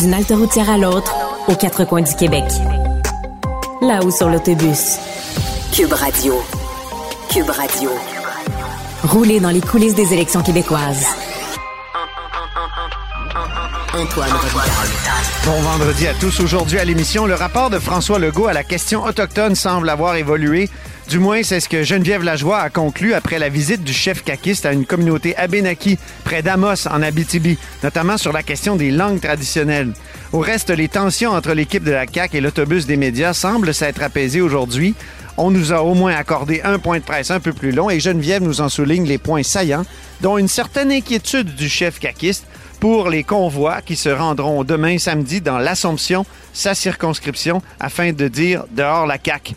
D'une halte routière à l'autre, aux quatre coins du Québec. Là-haut sur l'autobus. Cube Radio. Cube Radio. Rouler dans les coulisses des élections québécoises. Antoine Bon vendredi à tous. Aujourd'hui à l'émission, le rapport de François Legault à la question autochtone semble avoir évolué. Du moins, c'est ce que Geneviève Lajoie a conclu après la visite du chef caquiste à une communauté abénaki près d'Amos en Abitibi, notamment sur la question des langues traditionnelles. Au reste, les tensions entre l'équipe de la CAQ et l'autobus des médias semblent s'être apaisées aujourd'hui. On nous a au moins accordé un point de presse un peu plus long et Geneviève nous en souligne les points saillants, dont une certaine inquiétude du chef caquiste pour les convois qui se rendront demain samedi dans l'Assomption, sa circonscription, afin de dire dehors la CAQ.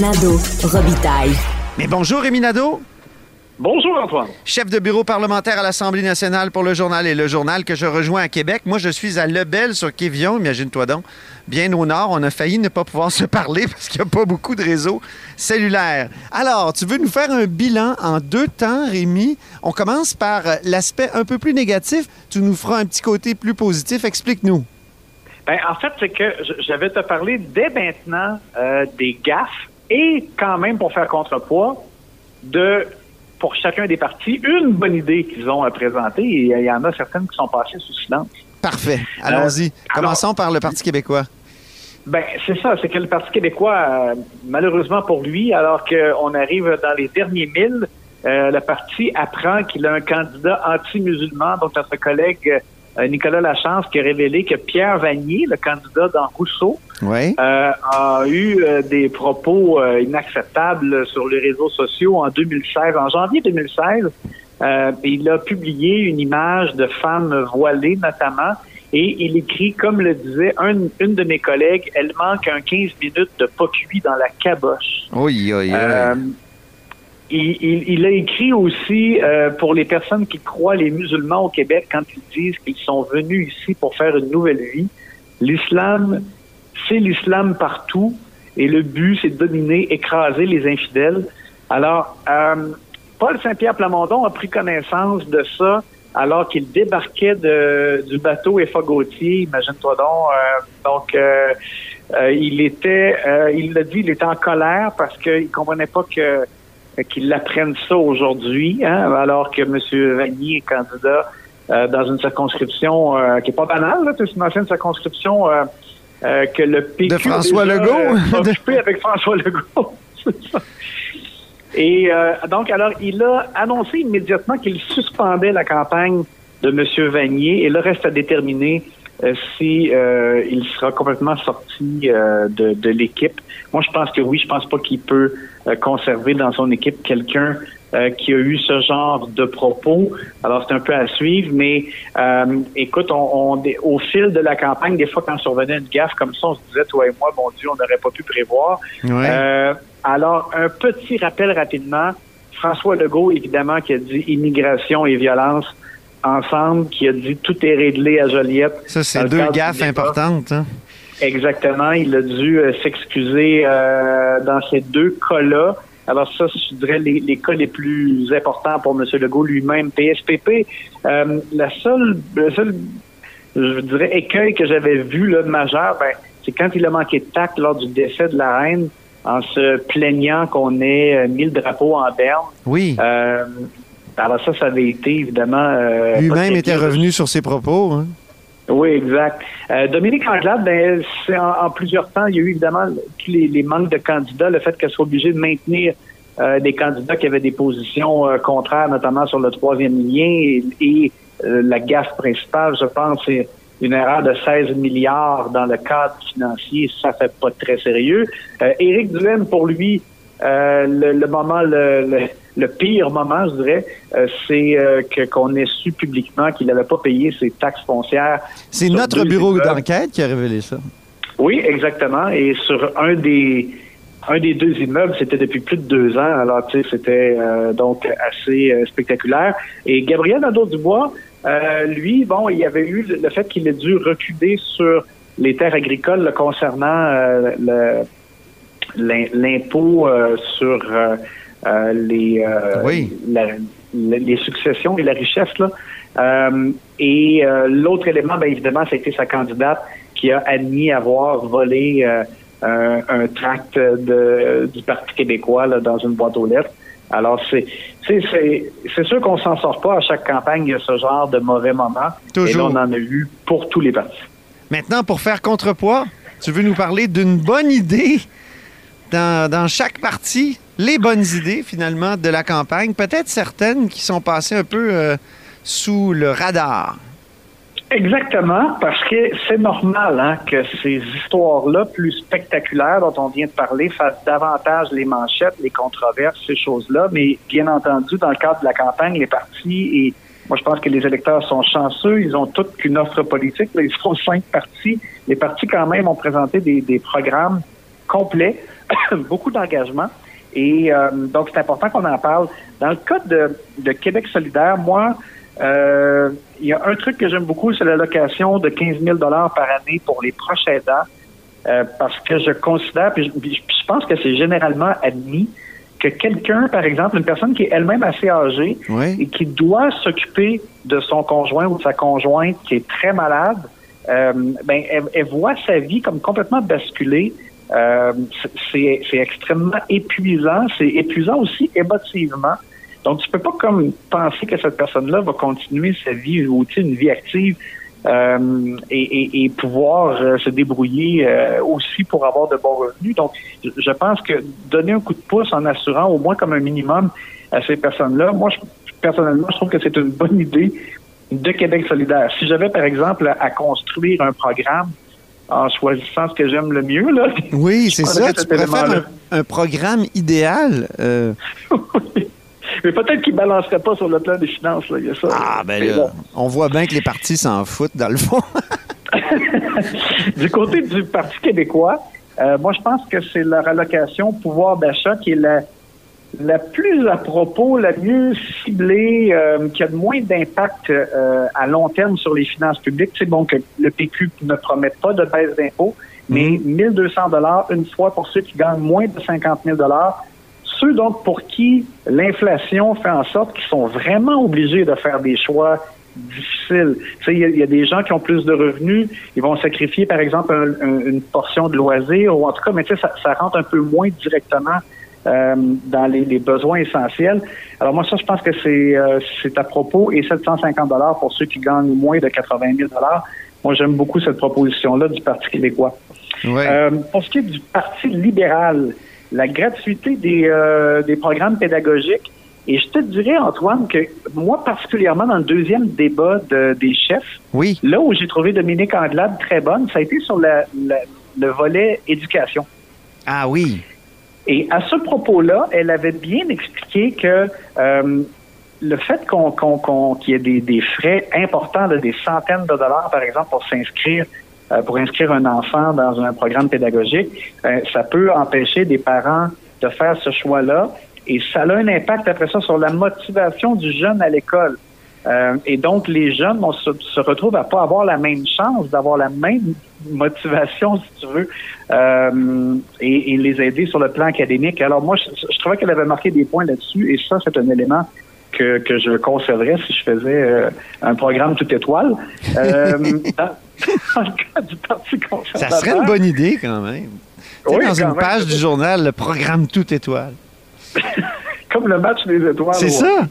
Nado Robitaille. Mais bonjour Rémi Nadeau. Bonjour Antoine. Chef de bureau parlementaire à l'Assemblée nationale pour le journal et le journal que je rejoins à Québec. Moi, je suis à Lebel sur Kévion, imagine-toi donc. Bien au nord, on a failli ne pas pouvoir se parler parce qu'il n'y a pas beaucoup de réseaux cellulaires. Alors, tu veux nous faire un bilan en deux temps, Rémi? On commence par l'aspect un peu plus négatif. Tu nous feras un petit côté plus positif. Explique-nous. Ben, en fait, c'est que je vais te parler dès maintenant euh, des gaffes et quand même, pour faire contrepoids, de pour chacun des partis, une bonne idée qu'ils ont à présenter et il y en a certaines qui sont passées sous silence. Parfait. Allons-y. Commençons par le Parti québécois. Ben, c'est ça, c'est que le Parti québécois, euh, malheureusement pour lui, alors qu'on arrive dans les derniers milles, euh, le parti apprend qu'il a un candidat anti-musulman, donc notre collègue euh, Nicolas Lachance qui a révélé que Pierre Vanier, le candidat dans Rousseau, euh, a eu euh, des propos inacceptables sur les réseaux sociaux en 2016, en janvier 2016. il a publié une image de femmes voilées notamment et il écrit, comme le disait une de mes collègues, elle manque un 15 minutes de pas cuit dans la caboche. Oui, oui, oui. Il, a écrit aussi euh, pour les personnes qui croient les musulmans au Québec quand ils disent qu'ils sont venus ici pour faire une nouvelle vie. L'islam, c'est l'islam partout et le but, c'est de dominer, écraser les infidèles. Alors, euh, Paul Saint-Pierre Plamondon a pris connaissance de ça alors qu'il débarquait de, du bateau Effa Gauthier, imagine-toi donc. Euh, donc, il était, il l'a dit, il était en colère parce qu'il comprenait pas que qu'ils apprennent ça aujourd'hui, hein, alors que M. Vanier est candidat euh, dans une circonscription euh, qui est pas banale, c'est une ancienne circonscription euh, que le PQ de François Legault, occupé avec François Legault. Et donc, alors, il a annoncé immédiatement qu'il suspendait la campagne de M. Vanier et le reste à déterminer si il sera complètement sorti de, de l'équipe. Moi, je pense que oui, je pense pas qu'il peut euh, conserver dans son équipe quelqu'un euh, qui a eu ce genre de propos. Alors, c'est un peu à suivre, mais euh, écoute, on, au fil de la campagne, des fois, quand survenait une gaffe comme ça, on se disait, toi et moi, mon Dieu, on n'aurait pas pu prévoir. alors, un petit rappel rapidement. François Legault, évidemment, qui a dit immigration et violence ensemble, qui a dit tout est réglé à Joliette. Ça, c'est deux gaffes importantes. Hein? Exactement. Il a dû euh, s'excuser euh, dans ces deux cas-là. Alors ça, je dirais les, les, cas les plus importants pour M. Legault lui-même. PSPP, euh, la seule, le seul, je dirais, écueil que j'avais vu là, de majeur, ben, c'est quand il a manqué de tact lors du décès de la reine en se plaignant qu'on ait mis le drapeau en berne. Oui. alors ça, ça avait été évidemment... Lui-même était revenu sur ses propos. Hein? Oui, exact. Euh, Dominique Anglade, ben, c'est en, plusieurs temps, il y a eu évidemment les, manques de candidats, le fait qu'elle soit obligée de maintenir euh, des candidats qui avaient des positions euh, contraires, notamment sur le troisième lien, et, la gaffe principale, je pense, c'est une erreur de 16 milliards dans le cadre financier, ça fait pas très sérieux. Éric Duhaime, pour lui, le, moment, le le pire moment, je dirais, euh, c'est euh, que qu'on ait su publiquement qu'il n'avait pas payé ses taxes foncières. C'est notre bureau d'enquête qui a révélé ça. Oui, exactement. Et sur un des un des deux immeubles, c'était depuis plus de deux ans. Alors, tu sais, c'était euh, donc assez euh, spectaculaire. Et Gabriel Nadeau-Dubois, euh, lui, bon, il y avait eu le fait qu'il ait dû reculer sur les terres agricoles concernant le, l'impôt sur les, les successions et la richesse. Là. et l'autre élément, bien évidemment, ça a été sa candidate qui a admis avoir volé un, tract de, du Parti québécois dans une boîte aux lettres. Alors, c'est c'est sûr qu'on s'en sort pas à chaque campagne, il y a ce genre de mauvais moments. Toujours. Et là, on en a eu pour tous les partis. Maintenant, pour faire contrepoids, tu veux nous parler d'une bonne idée dans, dans chaque parti, les bonnes idées, finalement, de la campagne, peut-être certaines qui sont passées un peu euh, sous le radar. Exactement, parce que c'est normal hein, que ces histoires-là, plus spectaculaires dont on vient de parler, fassent davantage les manchettes, les controverses, ces choses-là. Mais bien entendu, dans le cadre de la campagne, les partis et moi, je pense que les électeurs sont chanceux. Ils ont toute qu'une offre politique. ils sont cinq partis. Les partis, quand même, ont présenté des, des programmes complets, beaucoup d'engagement. Et euh, donc, c'est important qu'on en parle. Dans le cas de, de Québec solidaire, moi, euh, il y a un truc que j'aime beaucoup, c'est l'allocation de 15 000 par année pour les proches aidants, euh, parce que je considère, puis je, pense que c'est généralement admis, que quelqu'un, par exemple, une personne qui est elle-même assez âgée et qui doit s'occuper de son conjoint ou de sa conjointe qui est très malade, euh, ben, elle, voit sa vie comme complètement basculée. Euh, c'est extrêmement épuisant. C'est épuisant aussi émotivement. Donc, tu peux pas comme penser que cette personne-là va continuer sa vie une vie active euh, et, pouvoir euh, se débrouiller aussi pour avoir de bons revenus. Donc, je pense que donner un coup de pouce en assurant au moins comme un minimum à ces personnes-là, moi, je, personnellement, je trouve que c'est une bonne idée de Québec solidaire. Si j'avais, par exemple, à construire un programme en choisissant ce que j'aime le mieux, là. Oui, c'est ça. Tu préfères un, un, programme idéal. oui. Mais peut-être qu'il ne balancerait pas sur le plan des finances. Là. Il y a ça, ah, ben là, on voit bien que les partis s'en foutent, dans le fond. du côté du Parti québécois, euh, moi, je pense que c'est leur allocation pouvoir d'achat qui est la, la plus à propos, la mieux ciblée, euh, qui a de moins d'impact euh, à long terme sur les finances publiques. C'est bon que le PQ ne promet pas de baisse d'impôts, mais 1200 mm-hmm. dollars une fois pour ceux qui gagnent moins de 50 000 dollars ceux donc pour qui l'inflation fait en sorte qu'ils sont vraiment obligés de faire des choix difficiles. Il y, a des gens qui ont plus de revenus, ils vont sacrifier par exemple une portion de loisirs ou en tout cas, mais ça, ça rentre un peu moins directement euh, dans les, besoins essentiels. Alors moi, ça, je pense que c'est euh, c'est à propos et 750 dollars pour ceux qui gagnent moins de 80 000 dollars. Moi, j'aime beaucoup cette proposition-là du Parti québécois. Euh, pour ce qui est du Parti libéral, la gratuité des, des programmes pédagogiques. Et je te dirais, Antoine, que moi, particulièrement dans le deuxième débat des chefs, oui. là où j'ai trouvé Dominique Anglade très bonne, ça a été sur le volet éducation. Ah oui. Et à ce propos-là, elle avait bien expliqué que euh, le fait qu'on qu'il y ait des, des frais importants, de des centaines de dollars, par exemple, pour s'inscrire euh, pour inscrire un enfant dans un programme pédagogique, euh, ça peut empêcher des parents de faire ce choix-là et ça a un impact après ça sur la motivation du jeune à l'école. Euh, et donc, les jeunes se, retrouvent à pas avoir la même chance d'avoir la même motivation, si tu veux, et, les aider sur le plan académique. Alors, moi, je, je trouvais qu'elle avait marqué des points là-dessus, et ça, c'est un élément que, que je conserverais si je faisais euh, un programme tout étoile. Euh, dans, le cas du Parti conservateur. Ça serait une bonne idée quand même. Oui, dans une page du journal, le programme tout étoile. Comme le match des étoiles. C'est ça.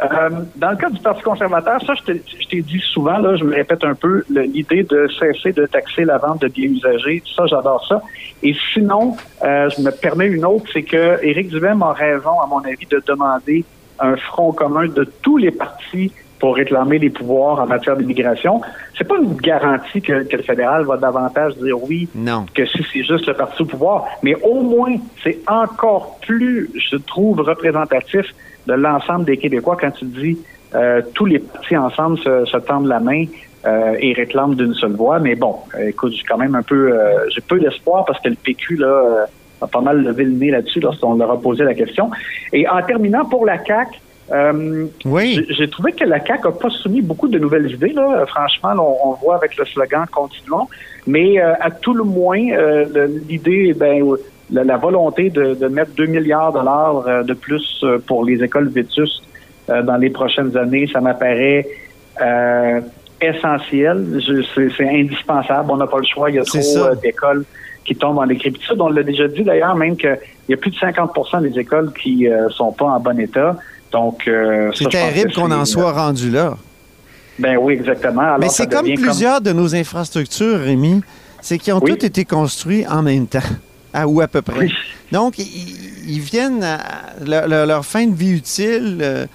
Euh, dans le cas du Parti conservateur, ça, je t'ai dit souvent, là, je me répète un peu, l'idée de cesser de taxer la vente de biens usagés, ça, j'adore ça. Et sinon, je me permets une autre, c'est que Éric Duhem a raison, à mon avis, de demander un front commun de tous les partis pour réclamer les pouvoirs en matière d'immigration. C'est pas une garantie que, le fédéral va davantage dire oui non. que si c'est juste le parti au pouvoir, mais au moins c'est encore plus, je trouve, représentatif de l'ensemble des Québécois quand tu dis euh, tous les partis ensemble se, tendent la main euh, et réclament d'une seule voix. Mais bon, euh, écoute, j'ai quand même un peu, euh, j'ai peu d'espoir parce que le PQ là a pas mal levé le nez là-dessus lorsqu'on leur a posé la question. Et en terminant pour la CAC. Oui. J'ai trouvé que la CAQ n'a pas soumis beaucoup de nouvelles idées. Là. Franchement, là, on, on voit avec le slogan Continuons. Mais euh, à tout le moins, euh, l'idée, ben, la, la volonté de, de mettre 2 milliards de dollars euh, de plus euh, pour les écoles vétustes euh, dans les prochaines années, ça m'apparaît euh, essentiel. C'est indispensable. On n'a pas le choix. Il y a trop euh, d'écoles qui tombent en décrépitude. On l'a déjà dit d'ailleurs, même qu'il y a plus de 50% des écoles qui euh, sont pas en bon état. Donc, euh, C'est terrible qu'on en soit rendu là. ben oui, exactement. Alors, Mais c'est comme plusieurs de nos infrastructures, Rémi, c'est qu'ils ont Oui. toutes été construits en même temps, à, ou à peu près. Oui. Donc, ils, ils viennent à leur, fin de vie utile euh,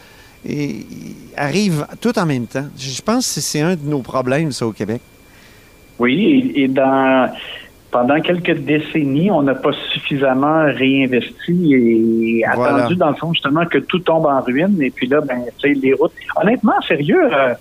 et ils arrivent tout en même temps. Je pense que c'est un de nos problèmes, ça, au Québec. Oui, et, et dans pendant quelques décennies, on n'a pas suffisamment réinvesti et Voilà. attendu, dans le fond, justement, que tout tombe en ruine. Et puis là, ben, tu sais, les routes. Honnêtement, sérieux, euh,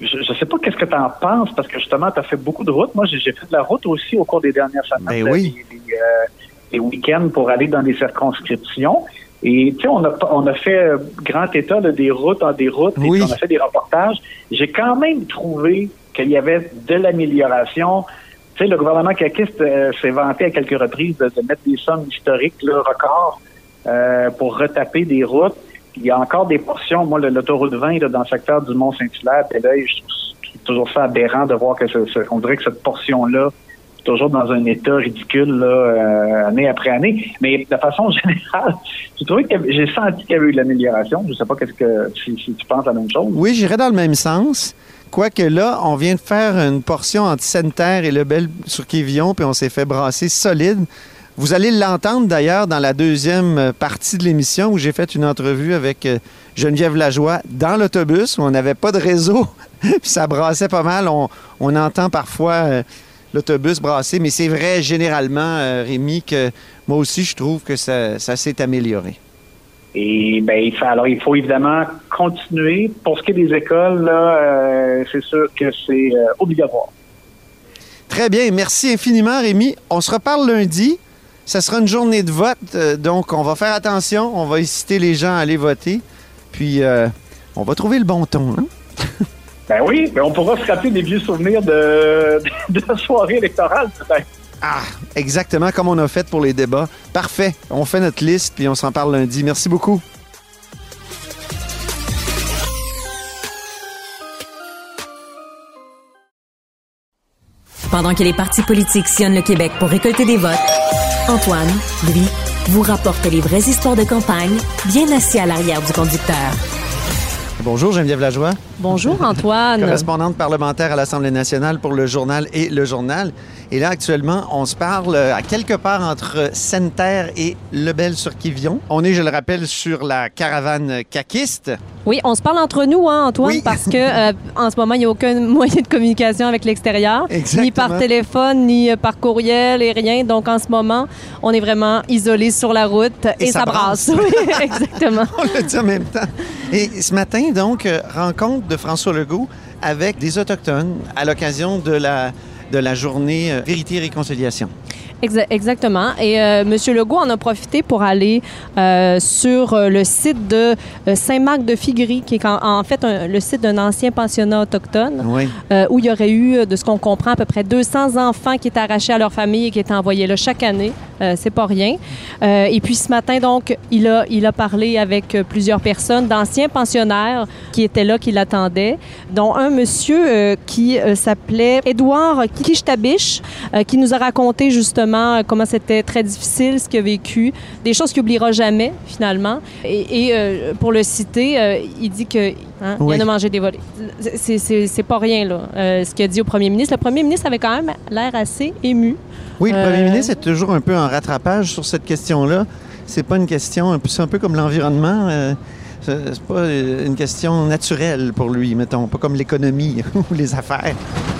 je ne sais pas qu'est-ce que tu en penses, parce que justement, tu as fait beaucoup de routes. Moi, j'ai fait de la route aussi au cours des dernières semaines. Ben là, oui. Les, les, euh, les week-ends pour aller dans des circonscriptions. Et tu sais, on a, on a fait euh, grand état là, des routes en des routes, et Oui. on a fait des reportages. J'ai quand même trouvé qu'il y avait de l'amélioration. Tu sais, le gouvernement caquiste euh, s'est vanté à quelques reprises de, mettre des sommes historiques, là, records, euh, pour retaper des routes. Il y a encore des portions. Moi, le- l'autoroute 20 là, dans le secteur du Mont-Saint-Hilaire, et là, je trouve toujours ça aberrant de voir que ce- on dirait que cette portion-là est toujours dans un état ridicule là, euh, année après année. Mais de façon générale, j'ai senti qu'il y avait eu de l'amélioration. Je ne sais pas qu'est-ce que si, si tu penses la même chose. Oui, j'irais dans le même sens. Quoique là, on vient de faire une portion entre Sainte-Terre et Lebel sur Quévillon, puis on s'est fait brasser solide. Vous allez l'entendre d'ailleurs dans la deuxième euh, partie de l'émission où j'ai fait une entrevue avec euh, Geneviève Lajoie dans l'autobus où on n'avait pas de réseau, puis ça brassait pas mal. On, entend parfois euh, l'autobus brasser, mais c'est vrai généralement, Rémi, que moi aussi je trouve que ça s'est amélioré. Et ben, il faut, alors il faut évidemment continuer. Pour ce qui est des écoles, là, euh, c'est sûr que c'est euh, obligatoire. Très bien. Merci infiniment, Rémi. On se reparle lundi. Ça sera une journée de vote, euh, donc on va faire attention. On va inciter les gens à aller voter. Puis, on va trouver le bon ton. hein? Ben oui, ben on pourra se rappeler des vieux souvenirs de, de la soirée électorale, peut-être. Ah, exactement comme on a fait pour les débats. Parfait. On fait notre liste, puis on s'en parle lundi. Merci beaucoup. Pendant que les partis politiques sillonnent le Québec pour récolter des votes, Antoine, lui, vous rapporte les vraies histoires de campagne, bien assis à l'arrière du conducteur. Bonjour, Geneviève Lajoie, Bonjour Antoine. correspondante parlementaire à l'Assemblée nationale pour le journal et le journal. Et là, actuellement, on se parle euh, à quelque part entre Sainte-Terre et Lebel-sur-Quévillon. On est, je le rappelle, sur la caravane caquiste. Oui, on se parle entre nous, hein, Antoine, Oui. parce que euh, en ce moment, il n'y a aucun moyen de communication avec l'extérieur, ni par téléphone, ni euh, par courriel et rien. Donc en ce moment, on est vraiment isolés sur la route et, Et ça brasse. Oui, exactement. On l'a dit en même temps. Et ce matin, donc, rencontre de François Legault avec des Autochtones à l'occasion de la, de la journée euh, Vérité et Réconciliation. Exa- exactement. Et euh, M. Legault en a profité pour aller euh, sur euh, le site de euh, Saint-Marc-de-Figuerie, qui est en, en fait un- le site d'un ancien pensionnat autochtone. Oui. euh, où il y aurait eu, de ce qu'on comprend, à peu près 200 enfants qui étaient arrachés à leur famille et qui étaient envoyés là chaque année. C'est pas rien. Et puis ce matin, donc, il a, il a parlé avec plusieurs personnes, d'anciens pensionnaires qui étaient là, qui l'attendaient, dont un monsieur qui s'appelait Édouard Kishtabich, qui nous a raconté justement euh, comment c'était très difficile, ce qu'il a vécu, des choses qu'il n'oubliera jamais, finalement. Et, et, euh, pour le citer, euh, il dit que hein, Oui. il en a mangé des volets. C'est- pas rien, là, euh, ce qu'il a dit au premier ministre. Le premier ministre avait quand même l'air assez ému. Oui, le premier ministre est toujours un peu en rattrapage sur cette question-là. C'est pas une question, c'est un peu comme l'environnement. C'est pas euh, une question naturelle pour lui, mettons, pas comme l'économie ou les affaires.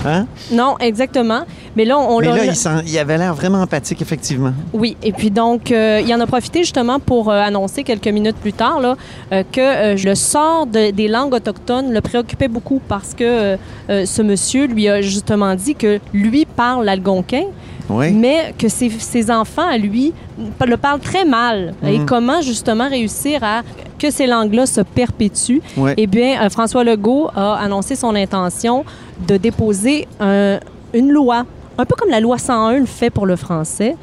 Hein? Non, exactement. Mais là, on Mais l'a- là, il, avait l'air vraiment empathique, effectivement. Oui, et puis donc, euh, il en a profité justement pour euh, annoncer quelques minutes plus tard là, euh, que le sort de- des langues autochtones le préoccupait beaucoup parce que ce monsieur lui a justement dit que lui parle l'algonquin, Oui. mais que ses, ses enfants, à lui, le parlent très mal. Et Mhm. comment justement réussir à que ces langues-là se perpétuent? Eh bien, euh, François Legault a annoncé son intention de déposer un- une loi, un peu comme la loi 101 le fait pour le français.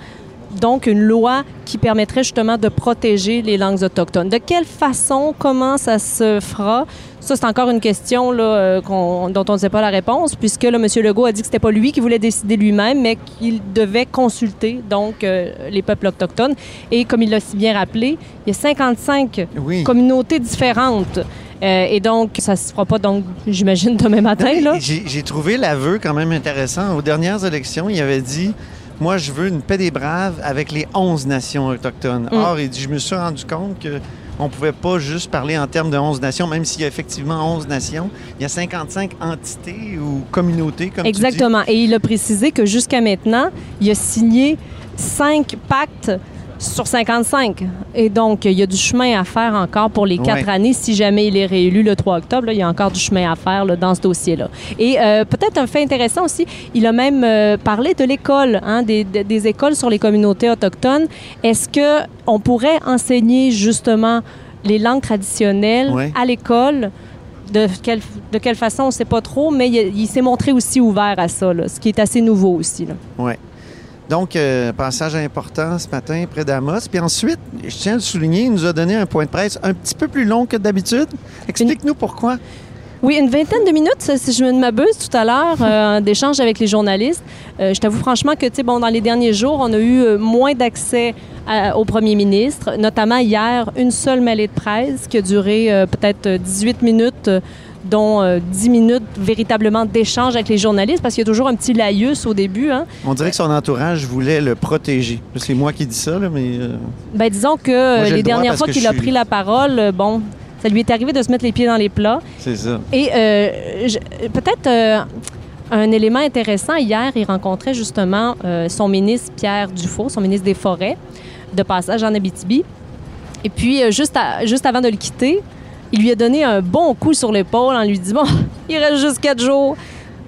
Donc, une loi qui permettrait justement de protéger les langues autochtones. De quelle façon, comment ça se fera? Ça, c'est encore une question là, euh, dont on ne sait pas la réponse, puisque là, M. Legault a dit que c'était pas lui qui voulait décider lui-même, mais qu'il devait consulter donc euh, les peuples autochtones. Et comme il l'a si bien rappelé, il y a 55 Oui. communautés différentes. Euh, et donc, ça se fera pas, donc, j'imagine, demain matin. Là. J'ai j'ai trouvé l'aveu quand même intéressant. Aux dernières élections, il avait dit Moi, je veux une paix des braves avec les 11 nations autochtones. Mm. Or, il dit Je me suis rendu compte que. On ne pouvait pas juste parler en termes de 11 nations, même s'il y a effectivement 11 nations. Il y a 55 entités ou communautés, comme Exactement. Et il a précisé que jusqu'à maintenant, il a signé cinq pactes sur 55. Et donc, il y a du chemin à faire encore pour les quatre Ouais. années. Si jamais il est réélu le 3 octobre, là, il y a encore du chemin à faire là, dans ce dossier-là. Et euh, peut-être un fait intéressant aussi, il a même euh, parlé de l'école, hein, des, écoles sur les communautés autochtones. Est-ce que on pourrait enseigner justement les langues traditionnelles Ouais. à l'école? De quelle, de quelle façon, on ne sait pas trop, mais il, il s'est montré aussi ouvert à ça, là, ce qui est assez nouveau aussi. là. Donc, euh, passage important ce matin près d'Amos. Puis ensuite, je tiens à le souligner, il nous a donné un point de presse un petit peu plus long que d'habitude. Explique-nous pourquoi. Oui, une vingtaine de minutes, si je ne m'abuse, tout à l'heure, euh, d'échange avec les journalistes. Euh, je t'avoue franchement que, tu sais, bon, dans les derniers jours, on a eu euh, moins d'accès au premier ministre, notamment hier, une seule mêlée de presse qui a duré euh, peut-être euh, 18 minutes, dont euh, 10 minutes véritablement d'échange avec les journalistes, parce qu'il y a toujours un petit laïus au début. Hein. On dirait que son entourage voulait le protéger. C'est moi qui dis ça, là, mais. euh, Ben, disons que euh, Moi, les le dernières fois qu'il a suis- pris la parole, euh, bon, ça lui est arrivé de se mettre les pieds dans les plats. C'est ça. Et euh, peut-être euh, un élément intéressant, hier, il rencontrait justement euh, son ministre Pierre Dufault, son ministre des Forêts, de passage en Abitibi. Et puis, juste, à- juste avant de le quitter, il lui a donné un bon coup sur l'épaule en lui disant Bon, il reste juste quatre jours.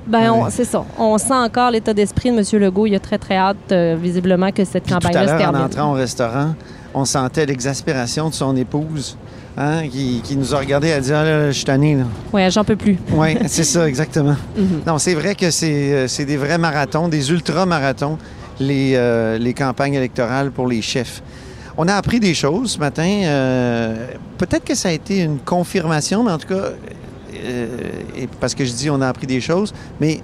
Ben, Ouais. c'est ça. On sent encore l'état d'esprit de M. Legault. Il a très, très hâte, euh, visiblement, que cette campagne-là se l'heure, en termine. entrant au restaurant, on sentait l'exaspération de son épouse, hein, qui, qui nous a regardé à dire ah, là, je suis tanné, là. Ouais, j'en peux plus. Oui, c'est ça, exactement. Mhm. Non, c'est vrai que c'est euh, c'est des vrais marathons, des ultra-marathons, les, euh, les campagnes électorales pour les chefs. On a appris des choses ce matin. euh, Peut-être que ça a été une confirmation, mais en tout cas, euh, parce que je dis on a appris des choses, mais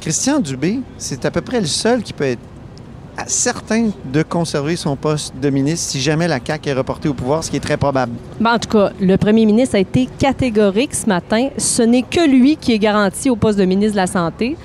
Christian Dubé, c'est à peu près le seul qui peut être certain de conserver son poste de ministre si jamais la CAQ est reportée au pouvoir, ce qui est très probable. Ben, en tout cas, le premier ministre a été catégorique ce matin. Ce n'est que lui qui est garanti au poste de ministre de la Santé.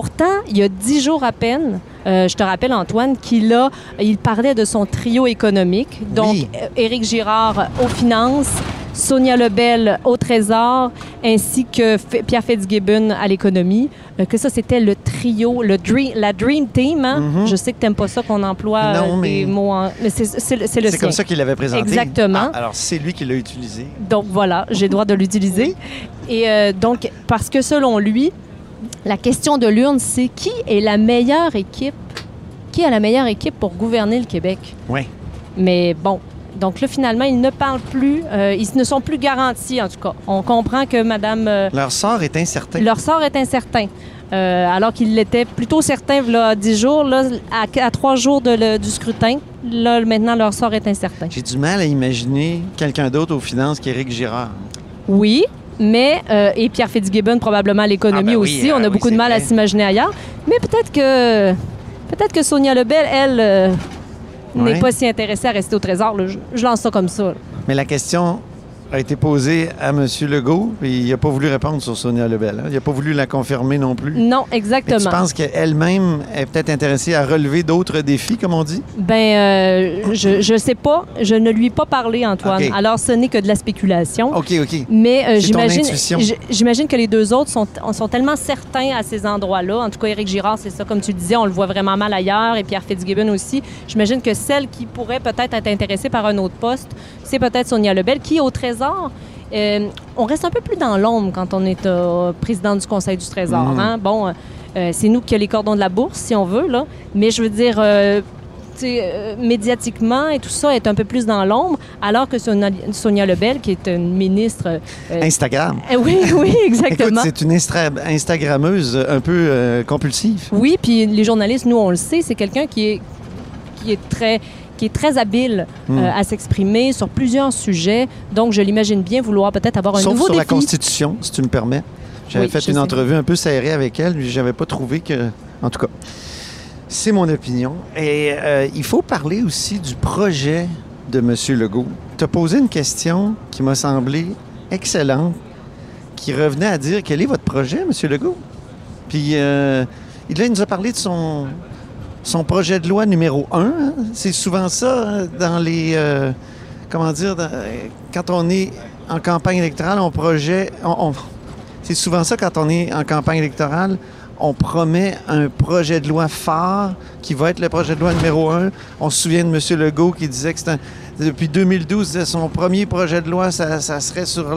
Pourtant, il y a dix jours à peine, euh, je te rappelle, Antoine, qu'il a, il parlait de son trio économique. Donc, Oui. Éric Girard aux finances, Sonia Lebel au Trésor, ainsi que F- Pierre Fitzgibbon à l'économie. Euh, que ça, c'était le trio, le dream, la Dream Team. hein? Mhm. Je sais que tu n'aimes pas ça qu'on emploie Non, euh, des mais- mots en... Mais c'est le c'est comme ça qu'il l'avait présenté. Exactement. Ah, alors, c'est lui qui l'a utilisé. Donc voilà, j'ai le droit de l'utiliser. Et euh, donc, parce que selon lui, la question de l'urne, c'est qui est la meilleure équipe, qui a la meilleure équipe pour gouverner le Québec? Oui. Mais bon, donc là, finalement, ils ne parlent plus, euh, ils ne sont plus garantis, en tout cas. On comprend que Madame, euh, Leur sort est incertain. leur sort est incertain. Euh, alors qu'il l'était plutôt certain, là, dix jours, là, à, à trois jours de le- du scrutin, là, maintenant, leur sort est incertain. J'ai du mal à imaginer quelqu'un d'autre aux finances qu'Éric Girard. Oui, mais euh, et Pierre Fitzgibbon probablement à l'économie Ah ben oui, aussi. On euh, a oui, beaucoup de mal à s'imaginer ailleurs. Mais peut-être que peut-être que Sonia Lebel, elle, euh, n'est pas si intéressée à rester au trésor. Je, je lance ça comme ça. Mais la question a été posée à M. Legault, et il n'a pas voulu répondre sur Sonia Lebel. hein. Il n'a pas voulu la confirmer non plus. Non, Mais exactement. tu penses qu'elle-même est peut-être intéressée à relever d'autres défis, comme on dit? Ben, euh, je, je sais pas. Je ne lui ai pas parlé, Antoine. Alors, ce n'est que de la spéculation. OK, OK. Mais euh, j'imagine, que les deux autres sont, sont tellement certains à ces endroits-là. En tout cas, Éric Girard, c'est ça, comme tu le disais, on le voit vraiment mal ailleurs, et Pierre Fitzgibbon aussi. J'imagine que celle qui pourrait peut-être être intéressée par un autre poste, c'est peut-être Sonia Lebel, qui, au Trésor, euh, on reste un peu plus dans l'ombre quand on est euh, président du Conseil du Trésor. Mm. hein. Bon, euh, c'est nous qui avons les cordons de la bourse, si on veut, là. Mais je veux dire... médiatiquement et tout ça est un peu plus dans l'ombre, alors que Sonia, Sonia Lebel, qui est une ministre Instagram. eh Oui, oui, Écoute, exactement. c'est une instra- Instagrammeuse un peu compulsive. oui, puis les journalistes, nous, on le sait, c'est quelqu'un qui est, qui est très qui est très habile Hmm. euh, à s'exprimer sur plusieurs sujets. Donc, je l'imagine bien vouloir peut-être avoir un Sauf nouveau sur la. Constitution, si tu me permets. J'avais Oui, fait une sais. entrevue un peu serrée avec elle, j'avais pas trouvé que... En tout cas, c'est mon opinion. Et euh, il faut parler aussi du projet de M. Legault. Tu as posé une question qui m'a semblé excellente, qui revenait à dire quel est votre projet, M. Legault? Puis euh, là, il nous a parlé de son, son projet de loi numéro un. hein? C'est souvent ça hein, dans les... euh, comment dire? quand on est en campagne électorale, on projet... on- on- c'est souvent ça quand on est en campagne électorale. On promet un projet de loi phare qui va être le projet de loi numéro un. On se souvient de M. Legault qui disait que c'est un- depuis 2012, disait son premier projet de loi, ça, ça serait sur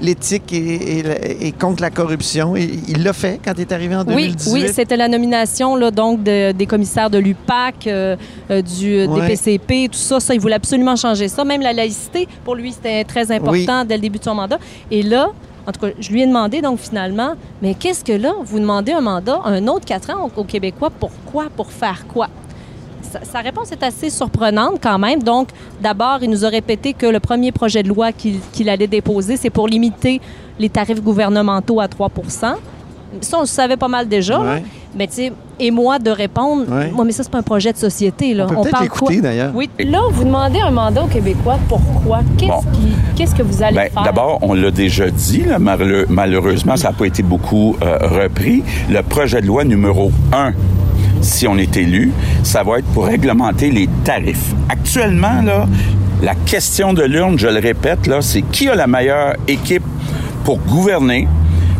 l'éthique et, et la- et contre la corruption. Il l'a fait quand il est arrivé en Oui, 2018. oui, c'était la nomination là, donc de- des commissaires de l'UPAC, euh, euh, du euh, Ouais. DPCP, tout ça. Ça, il voulait absolument changer ça. Même la laïcité, pour lui, c'était très important dès le début de son mandat. Et là, en tout cas, je lui ai demandé donc finalement, mais qu'est-ce que là, vous demandez un mandat, un autre quatre ans aux Québécois, pourquoi, pour faire quoi? Sa, réponse est assez surprenante quand même. Donc, d'abord, il nous a répété que le premier projet de loi qu'il qu'il allait déposer, c'est pour limiter les tarifs gouvernementaux à 3% Ça, on le savait pas mal déjà. là. Mais tu sais, et moi de répondre, Ouais. moi, mais ça, c'est pas un projet de société. Là. On peut peut-être parle l'écouter, quoi? d'ailleurs. Oui. Là, vous demandez un mandat aux Québécois. Pourquoi? Qu'est-ce, Bon. qui- qu'est-ce que vous allez Ben, faire? D'abord, on l'a déjà dit, là, malheureusement, ça n'a pas été beaucoup euh, repris. Le projet de loi numéro 1, si on est élu, ça va être pour réglementer les tarifs. Actuellement, la question de l'urne, je le répète, c'est qui a la meilleure équipe pour gouverner?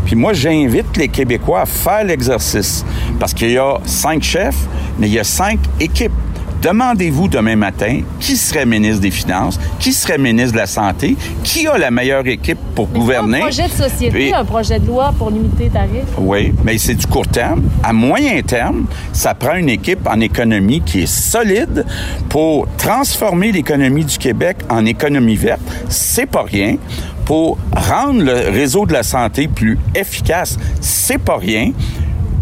Puis moi, j'invite les Québécois à faire l'exercice. Parce qu'il y a cinq chefs, mais il y a cinq équipes. Demandez-vous demain matin qui serait ministre des Finances, qui serait ministre de la Santé, qui a la meilleure équipe pour Mais gouverner. un projet de société, Puis- un projet de loi pour limiter les tarifs. Oui, mais c'est du court terme. À moyen terme, ça prend une équipe en économie qui est solide pour transformer l'économie du Québec en économie verte. C'est pas rien. Pour rendre le réseau de la santé plus efficace, c'est pas rien.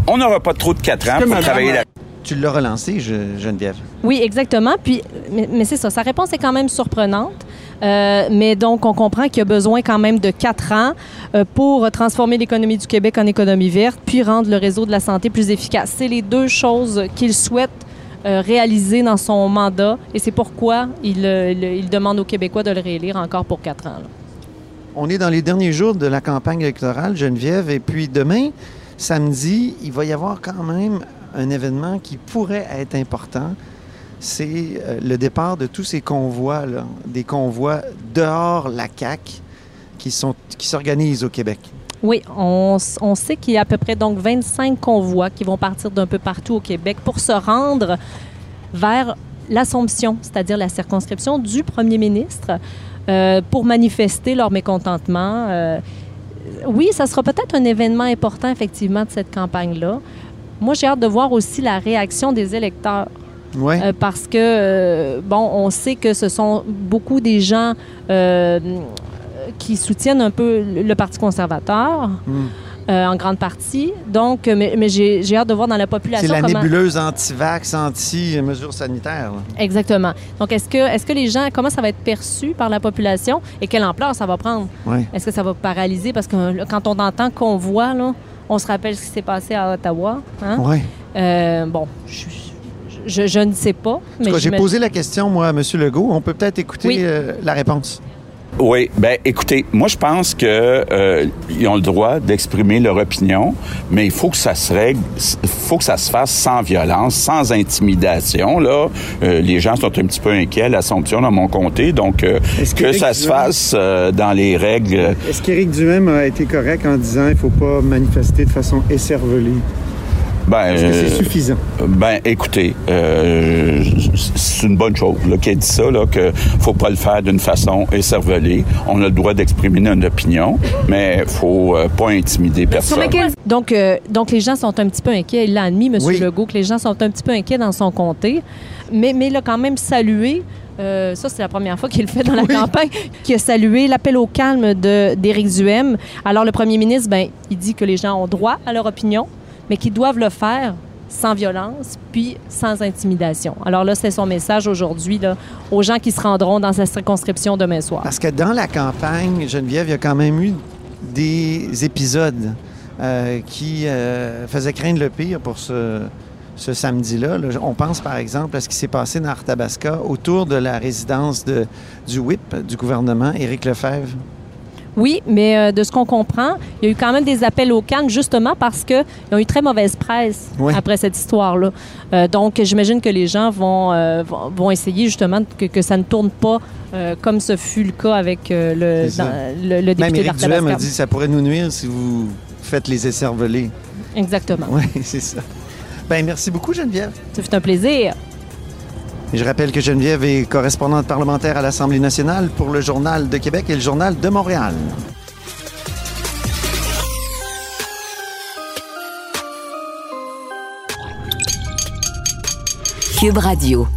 On n'aura pas trop de quatre ans pour travailler là. Tu l'as relancé, Je- Geneviève? Oui, exactement. Puis, mais, c'est ça. Sa réponse est quand même surprenante. Euh, mais donc, on comprend qu'il y a besoin quand même de quatre ans euh, pour transformer l'économie du Québec en économie verte, puis rendre le réseau de la santé plus efficace. C'est les deux choses qu'il souhaite euh, réaliser dans son mandat, et c'est pourquoi il, demande aux Québécois de le réélire encore pour quatre ans. On est dans les derniers jours de la campagne électorale, Geneviève, et puis demain, samedi, il va y avoir quand même un événement qui pourrait être important. C'est euh, le départ de tous ces convois, des convois dehors la CAQ qui s'organisent au Québec. Oui, on sait qu'il y a à peu près donc 25 convois qui vont partir d'un peu partout au Québec pour se rendre vers l'Assomption, c'est-à-dire la circonscription du premier ministre, euh, pour manifester leur mécontentement. Euh, oui, ça sera peut-être un événement important, effectivement, de cette campagne-là. Moi, j'ai hâte de voir aussi la réaction des électeurs. Ouais. Euh, parce que, euh, bon, on sait que ce sont beaucoup des gens euh, qui soutiennent un peu le Parti conservateur, Hmm. euh, en grande partie. Donc, mais, mais j'ai hâte de voir dans la C'est population la comment... nébuleuse anti-vax, anti-mesures sanitaires. là. Exactement. Donc, est-ce que, est que les gens, comment ça va être perçu par la population et quelle ampleur ça va prendre? Ouais. Est-ce que ça va paralyser? Parce que là, quand on entend qu'on voit, là, on se rappelle ce qui s'est passé à Ottawa. hein? Ouais. Euh, bon, je, je- je ne sais pas. Mais j'ai posé la question, moi, à M. Legault. On peut peut-être écouter Oui. euh, la réponse. Oui, ben écoutez, moi je pense que euh, ils ont le droit d'exprimer leur opinion, mais il faut que ça se règle, faut que ça se fasse sans violence, sans intimidation. Là, Euh, les gens sont un petit peu inquiets à l'Assomption dans mon comté, donc euh, Est-ce que ça se fasse euh, dans les règles. Est-ce qu'Éric Duhem a été correct en disant qu'il ne faut pas manifester de façon écervelée? Ben, Est-ce que c'est euh, suffisant? Ben, écoutez, euh, c'est une bonne chose là, qu'elle dit ça, là, que faut pas le faire d'une façon écervelée. On a le droit d'exprimer notre opinion, mais faut euh, pas intimider personne. Donc, euh, donc, les gens sont un petit peu inquiets. Il l'a admis, M. Oui. Legault, que les gens sont un petit peu inquiets dans son comté. Mais, mais il a quand même salué, euh, ça c'est la première fois qu'il le fait dans la campagne, qui a salué l'appel au calme de- d'Éric Duhem. Alors le premier ministre, ben, il dit que les gens ont droit à leur opinion, mais qu'ils doivent le faire sans violence, puis sans intimidation. Alors là, c'est son message aujourd'hui aux gens qui se rendront dans sa circonscription demain soir. Parce que dans la campagne, Geneviève, il y a quand même eu des épisodes euh, qui euh, faisaient craindre le pire pour ce, samedi-là. là. On pense par exemple à ce qui s'est passé dans Arthabasca autour de la résidence de, du whip du gouvernement, Éric Lefebvre. Oui, mais euh, de ce qu'on comprend, il y a eu quand même des appels au calme justement parce qu'ils ont eu très mauvaise presse Oui. après cette histoire-là. Euh, donc, j'imagine que les gens vont, euh, vont, essayer justement que, que ça ne tourne pas comme ce fut le cas avec le, dans- le, le député Éric Duhem a d'Arthabasca. dit que ça pourrait nous nuire si vous faites les écervelés. Exactement. Oui, c'est ça. Ben, merci beaucoup, Geneviève. Ça fait un plaisir. Je rappelle que Geneviève est correspondante parlementaire à l'Assemblée nationale pour le Journal de Québec et le Journal de Montréal. Cube Radio.